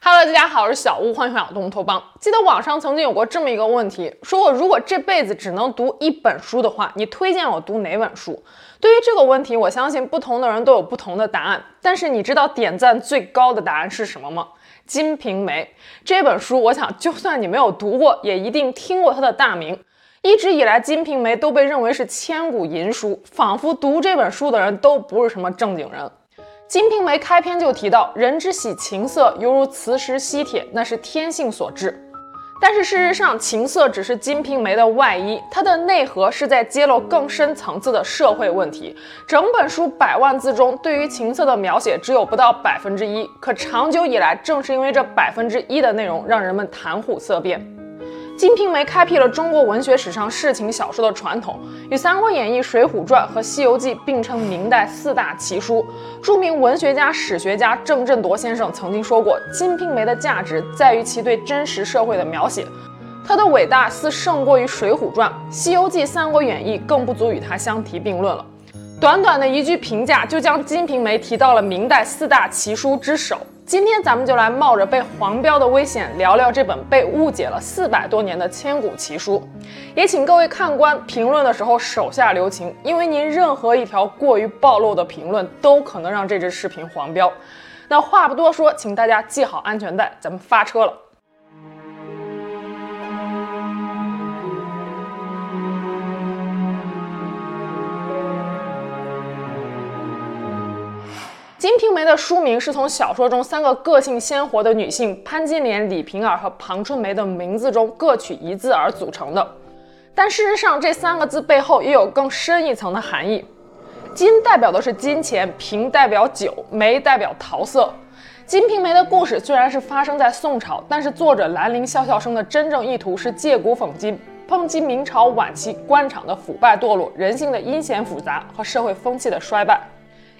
Hello，大家好，我是小屋，欢迎回到东偷帮。记得网上曾经有过这么一个问题，说我如果这辈子只能读一本书的话，你推荐我读哪本书？对于这个问题，我相信不同的人都有不同的答案。但是你知道点赞最高的答案是什么吗？《金瓶梅》这本书，我想就算你没有读过，也一定听过它的大名。一直以来，《金瓶梅》都被认为是千古淫书，仿佛读这本书的人都不是什么正经人。《金瓶梅》开篇就提到，人之喜情色，犹如磁石吸铁，那是天性所致。但是事实上，情色只是《金瓶梅》的外衣，它的内核是在揭露更深层次的社会问题。整本书百万字中，对于情色的描写只有不到百分之一，可长久以来，正是因为这百分之一的内容，让人们谈虎色变。《金瓶梅》开辟了中国文学史上世情小说的传统，与《三国演义》《水浒传》和《西游记》并称明代四大奇书。著名文学家、史学家郑振铎先生曾经说过，《金瓶梅》的价值在于其对真实社会的描写，它的伟大似胜过于《水浒传》，《西游记》《三国演义》更不足与它相提并论了。短短的一句评价，就将《金瓶梅》提到了明代四大奇书之首。今天咱们就来冒着被黄标的危险，聊聊这本被误解了四百多年的千古奇书。也请各位看官评论的时候手下留情，因为您任何一条过于暴露的评论，都可能让这支视频黄标。那话不多说，请大家系好安全带，咱们发车了。《金瓶梅》的书名是从小说中三个个性鲜活的女性潘金莲、李瓶儿和庞春梅的名字中各取一字而组成的。但事实上，这三个字背后也有更深一层的含义。金代表的是金钱，瓶代表酒，梅代表桃色。《金瓶梅》的故事虽然是发生在宋朝，但是作者兰陵笑笑生的真正意图是借古讽今，抨击明朝晚期官场的腐败堕落、人性的阴险复杂和社会风气的衰败。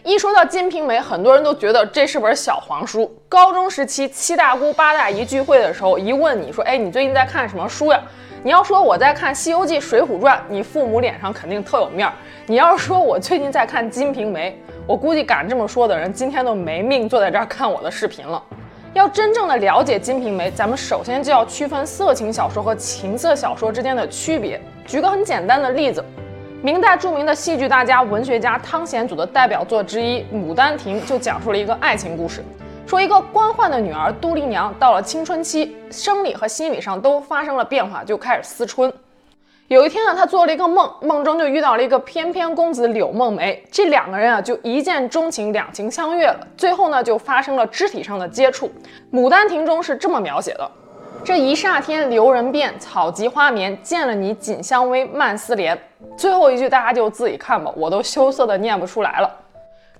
一说到《金瓶梅》，很多人都觉得这是本小黄书。高中时期七大姑八大姨聚会的时候，一问你说：“哎，你最近在看什么书呀？”你要说我在看《西游记》《水浒传》，你父母脸上肯定特有面儿。你要说我最近在看《金瓶梅》，我估计敢这么说的人今天都没命坐在这儿看我的视频了。要真正的了解《金瓶梅》，咱们首先就要区分色情小说和情色小说之间的区别。举个很简单的例子。明代著名的戏剧大家、文学家汤显祖的代表作之一《牡丹亭》就讲述了一个爱情故事，说一个官宦的女儿杜丽娘到了青春期，生理和心理上都发生了变化，就开始思春。有一天呢，她做了一个梦，梦中就遇到了一个翩翩公子柳梦梅，这两个人啊就一见钟情，两情相悦了。最后呢，就发生了肢体上的接触。《牡丹亭》中是这么描写的。这一霎天，留人变，草急花眠。见了你，锦香微，漫思莲。最后一句大家就自己看吧，我都羞涩的念不出来了。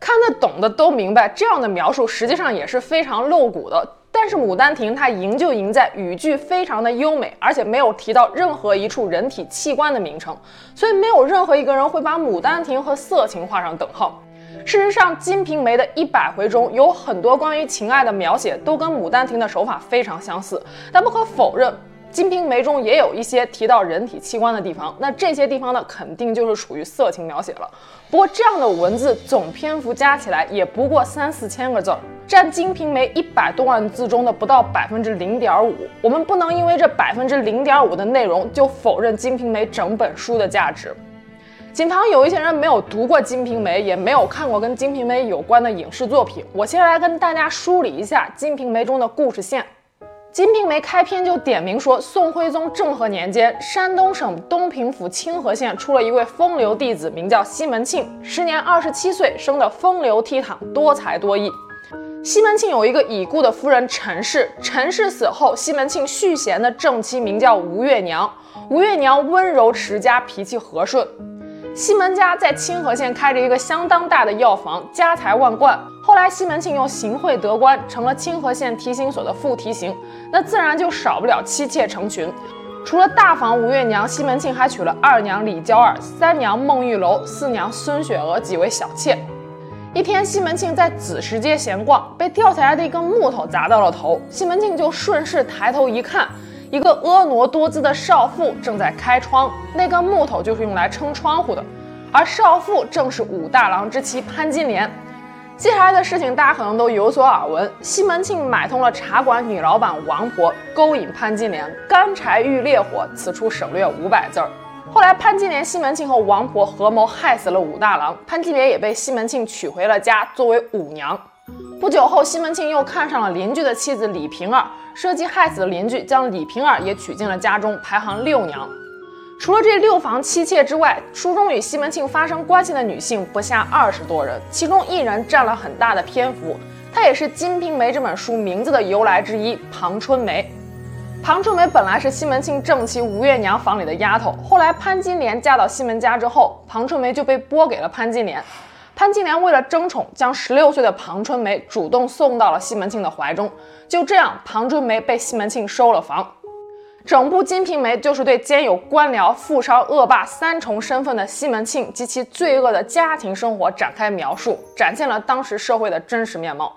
看得懂的都明白，这样的描述实际上也是非常露骨的。但是《牡丹亭》它赢就赢在语句非常的优美，而且没有提到任何一处人体器官的名称，所以没有任何一个人会把《牡丹亭》和色情画上等号。事实上，《金瓶梅》的一百回中有很多关于情爱的描写，都跟《牡丹亭》的手法非常相似。但不可否认，《金瓶梅》中也有一些提到人体器官的地方。那这些地方呢，肯定就是属于色情描写了。不过，这样的文字总篇幅加起来也不过三四千个字儿，占《金瓶梅》一百多万字中的不到百分之零点五。我们不能因为这百分之零点五的内容就否认《金瓶梅》整本书的价值。锦堂有一些人没有读过《金瓶梅》，也没有看过跟《金瓶梅》有关的影视作品。我先来跟大家梳理一下《金瓶梅》中的故事线。《金瓶梅》开篇就点名说，宋徽宗政和年间，山东省东平府清河县出了一位风流弟子，名叫西门庆，时年二十七岁，生得风流倜傥，多才多艺。西门庆有一个已故的夫人陈氏，陈氏死后，西门庆续弦的正妻名叫吴月娘，吴月娘温柔持家，脾气和顺。西门家在清河县开着一个相当大的药房，家财万贯。后来西门庆又行贿得官，成了清河县提刑所的副提刑，那自然就少不了妻妾成群。除了大房吴月娘，西门庆还娶了二娘李娇儿、三娘孟玉楼、四娘孙雪娥几位小妾。一天，西门庆在子时街闲逛，被掉下来的一根木头砸到了头，西门庆就顺势抬头一看。一个婀娜多姿的少妇正在开窗，那根木头就是用来撑窗户的，而少妇正是武大郎之妻潘金莲。接下来的事情大家可能都有所耳闻，西门庆买通了茶馆女老板王婆，勾引潘金莲，干柴遇烈火，此处省略五百字儿。后来潘金莲、西门庆和王婆合谋害死了武大郎，潘金莲也被西门庆娶回了家，作为舞娘。不久后，西门庆又看上了邻居的妻子李瓶儿，设计害死的邻居，将李瓶儿也娶进了家中，排行六娘。除了这六房妻妾之外，书中与西门庆发生关系的女性不下二十多人，其中一人占了很大的篇幅，她也是《金瓶梅》这本书名字的由来之一——庞春梅。庞春梅本来是西门庆正妻吴月娘房里的丫头，后来潘金莲嫁到西门家之后，庞春梅就被拨给了潘金莲。潘金莲为了争宠，将十六岁的庞春梅主动送到了西门庆的怀中，就这样，庞春梅被西门庆收了房。整部《金瓶梅》就是对兼有官僚、富商、恶霸三重身份的西门庆及其罪恶的家庭生活展开描述，展现了当时社会的真实面貌，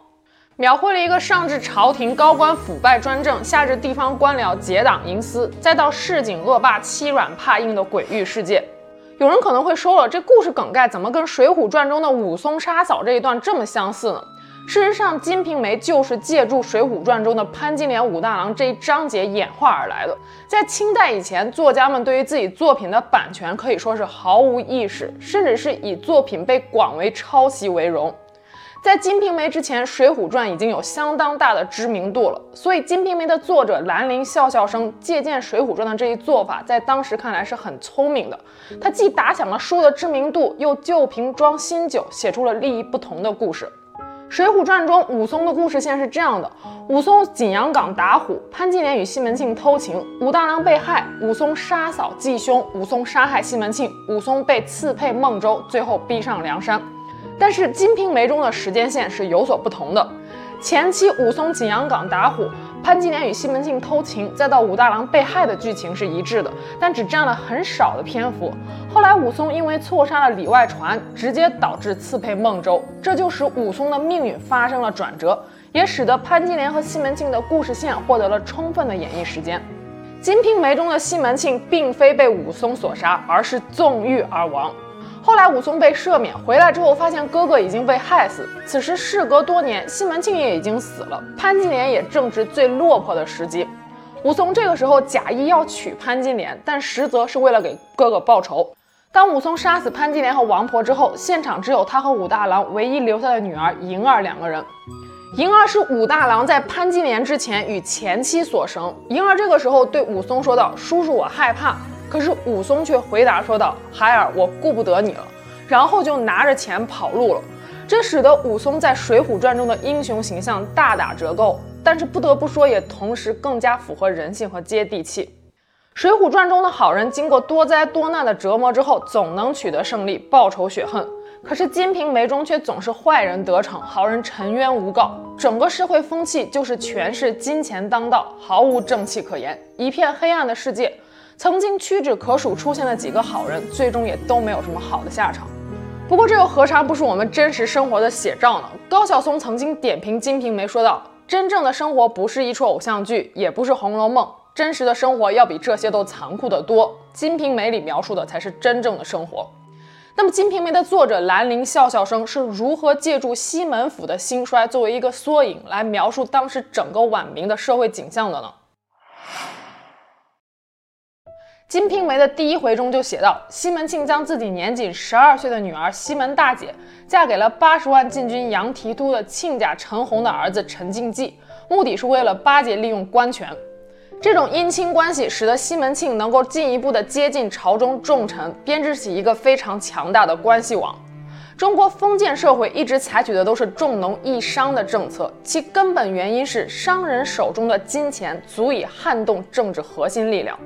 描绘了一个上至朝廷高官腐败专政，下至地方官僚结党营私，再到市井恶霸欺软怕硬的诡域世界。有人可能会说了，这故事梗概怎么跟《水浒传》中的武松杀嫂这一段这么相似呢？事实上，《金瓶梅》就是借助《水浒传》中的潘金莲、武大郎这一章节演化而来的。在清代以前，作家们对于自己作品的版权可以说是毫无意识，甚至是以作品被广为抄袭为荣。在《金瓶梅》之前，《水浒传》已经有相当大的知名度了，所以《金瓶梅》的作者兰陵笑笑生借鉴《水浒传》的这一做法，在当时看来是很聪明的。他既打响了书的知名度，又旧瓶装新酒，写出了立意不同的故事。《水浒传》中，武松的故事线是这样的：武松景阳冈打虎，潘金莲与西门庆偷情，武大郎被害，武松杀嫂继兄，武松杀害西门庆，武松被刺配孟州，最后逼上梁山。但是《金瓶梅》中的时间线是有所不同的，前期武松景阳冈打虎。潘金莲与西门庆偷情，再到武大郎被害的剧情是一致的，但只占了很少的篇幅。后来武松因为错杀了里外传，直接导致刺配孟州，这就使武松的命运发生了转折，也使得潘金莲和西门庆的故事线获得了充分的演绎时间。《金瓶梅》中的西门庆并非被武松所杀，而是纵欲而亡。后来武松被赦免，回来之后发现哥哥已经被害死。此时事隔多年，西门庆也已经死了，潘金莲也正值最落魄的时机。武松这个时候假意要娶潘金莲，但实则是为了给哥哥报仇。当武松杀死潘金莲和王婆之后，现场只有他和武大郎唯一留下的女儿银儿两个人。银儿是武大郎在潘金莲之前与前妻所生。银儿这个时候对武松说道：“叔叔，我害怕。”可是武松却回答说道：“孩儿，我顾不得你了。”然后就拿着钱跑路了。这使得武松在《水浒传》中的英雄形象大打折扣。但是不得不说，也同时更加符合人性和接地气。《水浒传》中的好人经过多灾多难的折磨之后，总能取得胜利，报仇雪恨。可是《金瓶梅》中却总是坏人得逞，好人沉冤无告。整个社会风气就是权势金钱当道，毫无正气可言，一片黑暗的世界。曾经屈指可数出现的几个好人，最终也都没有什么好的下场。不过这又何尝不是我们真实生活的写照呢？高晓松曾经点评《金瓶梅》说道：“真正的生活不是一出偶像剧，也不是《红楼梦》，真实的生活要比这些都残酷得多。《金瓶梅》里描述的才是真正的生活。”那么，《金瓶梅》的作者兰陵笑笑生是如何借助西门府的兴衰作为一个缩影，来描述当时整个晚明的社会景象的呢？《金瓶梅》的第一回中就写到，西门庆将自己年仅十二岁的女儿西门大姐嫁给了八十万禁军杨提督的亲家陈洪的儿子陈敬济，目的是为了巴结利用官权。这种姻亲关系使得西门庆能够进一步的接近朝中重臣，编织起一个非常强大的关系网。中国封建社会一直采取的都是重农抑商的政策，其根本原因是商人手中的金钱足以撼动政治核心力量。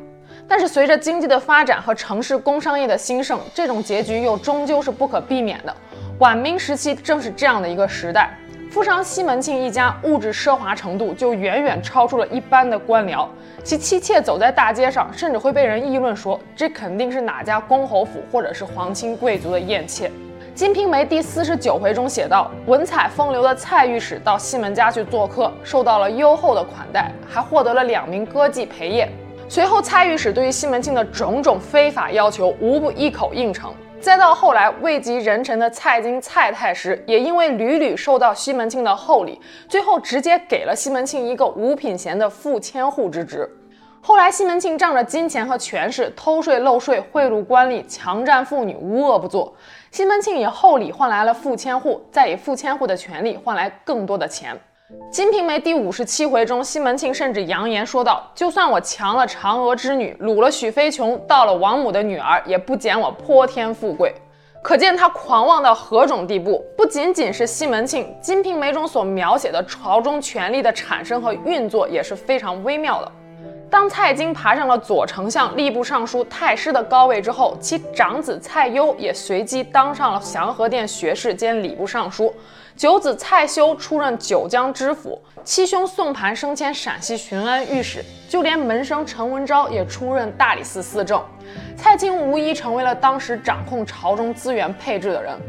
但是随着经济的发展和城市工商业的兴盛，这种结局又终究是不可避免的。晚明时期正是这样的一个时代，富商西门庆一家物质奢华程度就远远超出了一般的官僚，其妻妾走在大街上，甚至会被人议论说这肯定是哪家公侯府或者是皇亲贵族的艳妾。《金瓶梅》第四十九回中写道，文采风流的蔡御史到西门家去做客，受到了优厚的款待，还获得了两名歌妓陪宴。随后，蔡御史对于西门庆的种种非法要求，无不一口应承。再到后来位极人臣的蔡京蔡太师，也因为屡屡受到西门庆的厚礼，最后直接给了西门庆一个五品衔的副千户之职。后来西门庆仗着金钱和权势，偷税漏税，贿赂官吏，强占妇女，无恶不作。西门庆以厚礼换来了副千户，再以副千户的权力换来更多的钱。《金瓶梅》第五十七回中，西门庆甚至扬言说道：“就算我强了嫦娥之女，掳了许飞琼，盗了王母的女儿，也不减我泼天富贵。”可见他狂妄到何种地步。不仅仅是西门庆，《金瓶梅》中所描写的朝中权力的产生和运作也是非常微妙的。当蔡京爬上了左丞相、吏部尚书、太师的高位之后，其长子蔡攸也随即当上了祥和殿学士兼礼部尚书。九子蔡修出任九江知府，七兄宋盘升迁陕西巡安御史，就连门生陈文昭也出任大理寺司正。蔡京无疑成为了当时掌控朝中资源配置的人。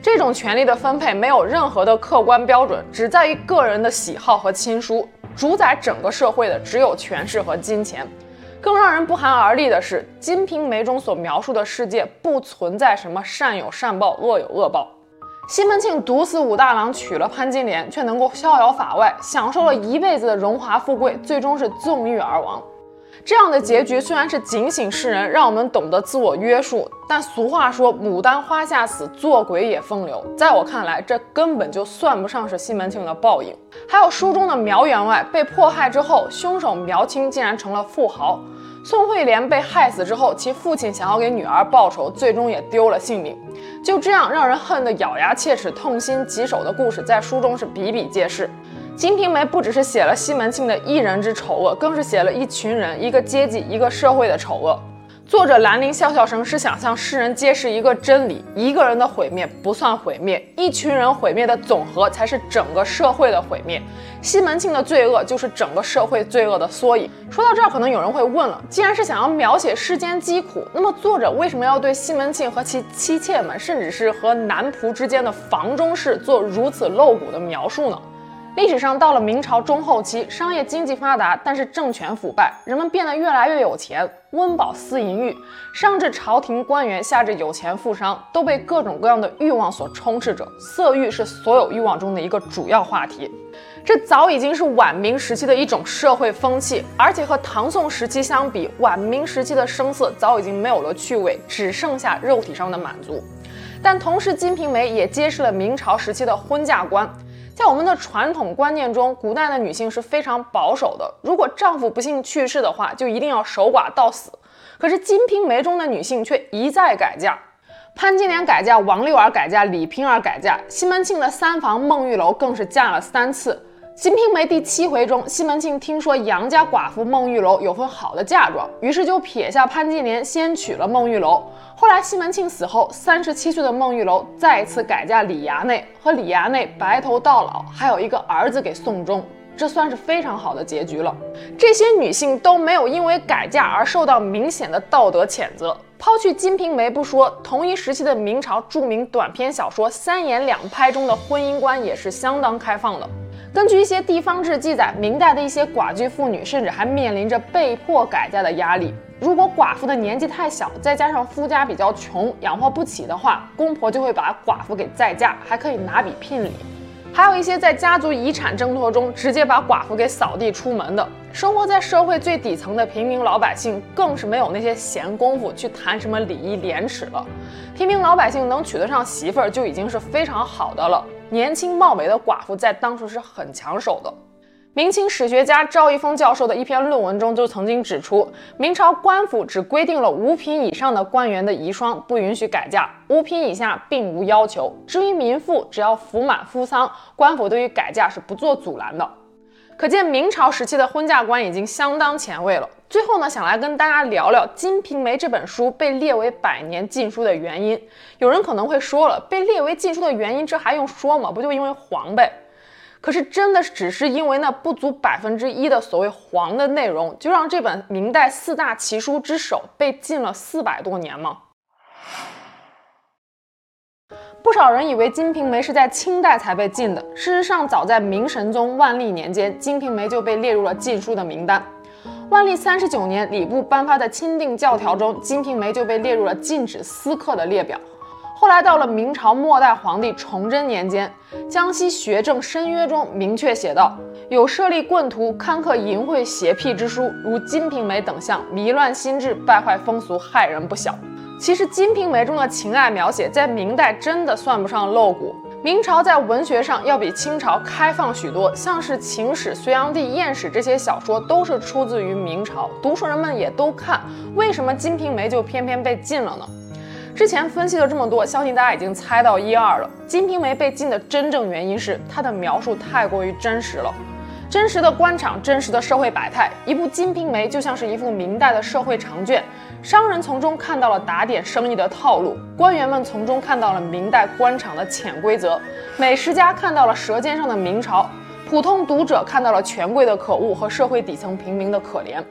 这种权力的分配没有任何的客观标准，只在于个人的喜好和亲疏。主宰整个社会的只有权势和金钱。更让人不寒而栗的是，《金瓶梅》中所描述的世界不存在什么善有善报，恶有恶报。西门庆毒死武大郎，娶了潘金莲，却能够逍遥法外，享受了一辈子的荣华富贵，最终是纵欲而亡。这样的结局虽然是警醒世人，让我们懂得自我约束，但俗话说“牡丹花下死，做鬼也风流”。在我看来，这根本就算不上是西门庆的报应。还有书中的苗员外被迫害之后，凶手苗青竟然成了富豪。宋惠莲被害死之后，其父亲想要给女儿报仇，最终也丢了性命。就这样，让人恨得咬牙切齿、痛心疾首的故事，在书中是比比皆是。《金瓶梅》不只是写了西门庆的一人之丑恶，更是写了一群人、一个阶级、一个社会的丑恶。作者兰陵笑笑生是想向世人揭示一个真理：一个人的毁灭不算毁灭，一群人毁灭的总和才是整个社会的毁灭。西门庆的罪恶就是整个社会罪恶的缩影。说到这儿，可能有人会问了：既然是想要描写世间疾苦，那么作者为什么要对西门庆和其妻妾们，甚至是和男仆之间的房中事做如此露骨的描述呢？历史上到了明朝中后期，商业经济发达，但是政权腐败，人们变得越来越有钱，温饱思淫欲，上至朝廷官员，下至有钱富商，都被各种各样的欲望所充斥着。色欲是所有欲望中的一个主要话题，这早已经是晚明时期的一种社会风气，而且和唐宋时期相比，晚明时期的声色早已经没有了趣味，只剩下肉体上的满足。但同时，《金瓶梅》也揭示了明朝时期的婚嫁观。在我们的传统观念中，古代的女性是非常保守的。如果丈夫不幸去世的话，就一定要守寡到死。可是《金瓶梅》中的女性却一再改嫁，潘金莲改嫁，王六儿改嫁，李瓶儿改嫁，西门庆的三房孟玉楼更是嫁了三次。《金瓶梅》第七回中，西门庆听说杨家寡妇孟玉楼有份好的嫁妆，于是就撇下潘金莲，先娶了孟玉楼。后来西门庆死后，三十七岁的孟玉楼再次改嫁李衙内，和李衙内白头到老，还有一个儿子给送终，这算是非常好的结局了。这些女性都没有因为改嫁而受到明显的道德谴责。抛去《金瓶梅》不说，同一时期的明朝著名短篇小说《三言两拍》中的婚姻观也是相当开放的。根据一些地方志记载，明代的一些寡居妇女甚至还面临着被迫改嫁的压力。如果寡妇的年纪太小，再加上夫家比较穷，养活不起的话，公婆就会把寡妇给再嫁，还可以拿笔聘礼。还有一些在家族遗产争夺中直接把寡妇给扫地出门的。生活在社会最底层的平民老百姓，更是没有那些闲工夫去谈什么礼义廉耻了。平民老百姓能娶得上媳妇儿就已经是非常好的了。年轻貌美的寡妇在当时是很抢手的。明清史学家赵一峰教授的一篇论文中就曾经指出，明朝官府只规定了五品以上的官员的遗孀不允许改嫁，五品以下并无要求。至于民妇，只要服满夫丧，官府对于改嫁是不做阻拦的。可见明朝时期的婚嫁观已经相当前卫了。最后呢，想来跟大家聊聊《金瓶梅》这本书被列为百年禁书的原因。有人可能会说了，被列为禁书的原因，这还用说吗？不就因为黄呗？可是真的只是因为那不足百分之一的所谓黄的内容，就让这本明代四大奇书之首被禁了四百多年吗？不少人以为《金瓶梅》是在清代才被禁的，事实上，早在明神宗万历年间，《金瓶梅》就被列入了禁书的名单。万历三十九年，礼部颁发的钦定教条中，《金瓶梅》就被列入了禁止私刻的列表。后来到了明朝末代皇帝崇祯年间，江西学政申约中明确写道：“有设立棍徒刊刻淫秽邪僻之书，如《金瓶梅》等项，迷乱心智，败坏风俗，害人不小。”其实《金瓶梅》中的情爱描写在明代真的算不上露骨。明朝在文学上要比清朝开放许多，像是《情史》《隋炀帝艳史》这些小说都是出自于明朝，读书人们也都看，为什么《金瓶梅》就偏偏被禁了呢？之前分析了这么多，相信大家已经猜到一二了。《金瓶梅》被禁的真正原因是它的描述太过于真实了，真实的官场，真实的社会百态。一部《金瓶梅》就像是一幅明代的社会长卷，商人从中看到了打点生意的套路，官员们从中看到了明代官场的潜规则，美食家看到了舌尖上的明朝，普通读者看到了权贵的可恶和社会底层平民的可怜。《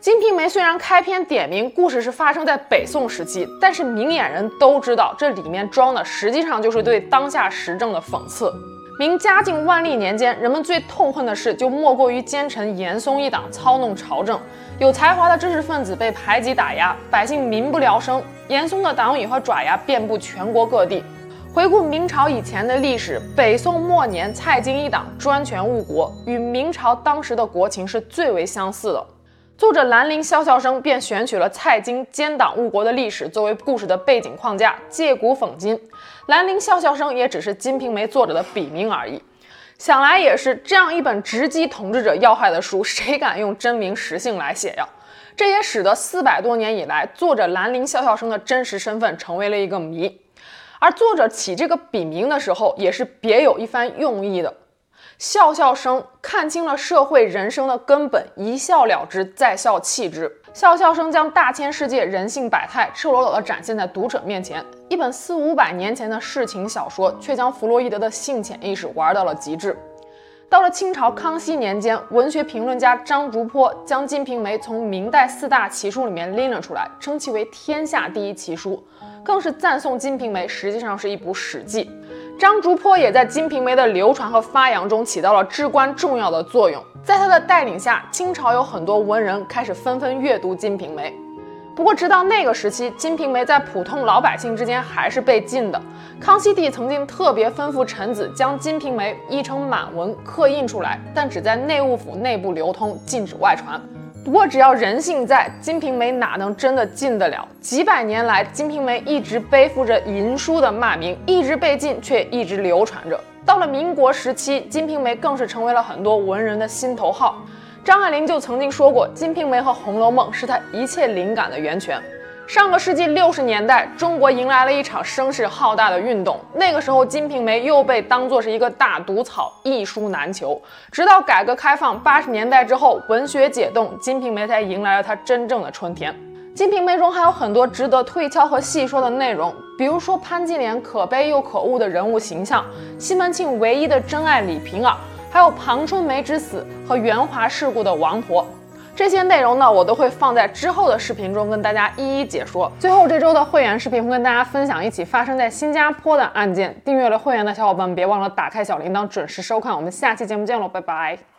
金瓶梅》虽然开篇点明故事是发生在北宋时期，但是明眼人都知道这里面装的实际上就是对当下时政的讽刺。明嘉靖万历年间，人们最痛恨的事就莫过于奸臣严嵩一党操弄朝政，有才华的知识分子被排挤打压，百姓民不聊生。严嵩的党羽和爪牙遍布全国各地。回顾明朝以前的历史，北宋末年蔡京一党专权误国，与明朝当时的国情是最为相似的。作者兰陵笑笑生便选取了蔡京奸党误国的历史作为故事的背景框架，借古讽今。兰陵笑笑生也只是《金瓶梅》作者的笔名而已。想来也是，这样一本直击统治者要害的书，谁敢用真名实姓来写呀？这也使得四百多年以来，作者兰陵笑笑生的真实身份成为了一个谜。而作者起这个笔名的时候，也是别有一番用意的。笑笑生看清了社会人生的根本，一笑了之，再笑弃之。笑笑生将大千世界人性百态赤裸裸地展现在读者面前。一本四五百年前的世情小说，却将弗洛伊德的性潜意识玩到了极致。到了清朝康熙年间，文学评论家张竹坡将《金瓶梅》从明代四大奇书里面拎了出来，称其为天下第一奇书，更是赞颂《金瓶梅》实际上是一部史记。张竹坡也在《金瓶梅》的流传和发扬中起到了至关重要的作用。在他的带领下，清朝有很多文人开始纷纷阅读《金瓶梅》。不过，直到那个时期，《金瓶梅》在普通老百姓之间还是被禁的。康熙帝曾经特别吩咐臣子将《金瓶梅》译成满文刻印出来，但只在内务府内部流通，禁止外传。不过，只要人性在，《金瓶梅》哪能真的禁得了？几百年来，《金瓶梅》一直背负着淫书的骂名，一直被禁，却一直流传着。到了民国时期，《金瓶梅》更是成为了很多文人的心头好。张爱玲就曾经说过，《金瓶梅》和《红楼梦》是她一切灵感的源泉。上个世纪六十年代，中国迎来了一场声势浩大的运动。那个时候，《金瓶梅》又被当作是一个大毒草，一书难求。直到改革开放八十年代之后，文学解冻，《金瓶梅》才迎来了它真正的春天。《金瓶梅》中还有很多值得推敲和细说的内容，比如说潘金莲可悲又可恶的人物形象，西门庆唯一的真爱李瓶儿，还有庞春梅之死和圆滑世故的王婆。这些内容呢，我都会放在之后的视频中跟大家一一解说。最后这周的会员视频会跟大家分享一起发生在新加坡的案件。订阅了会员的小伙伴，别忘了打开小铃铛，准时收看。我们下期节目见喽，拜拜。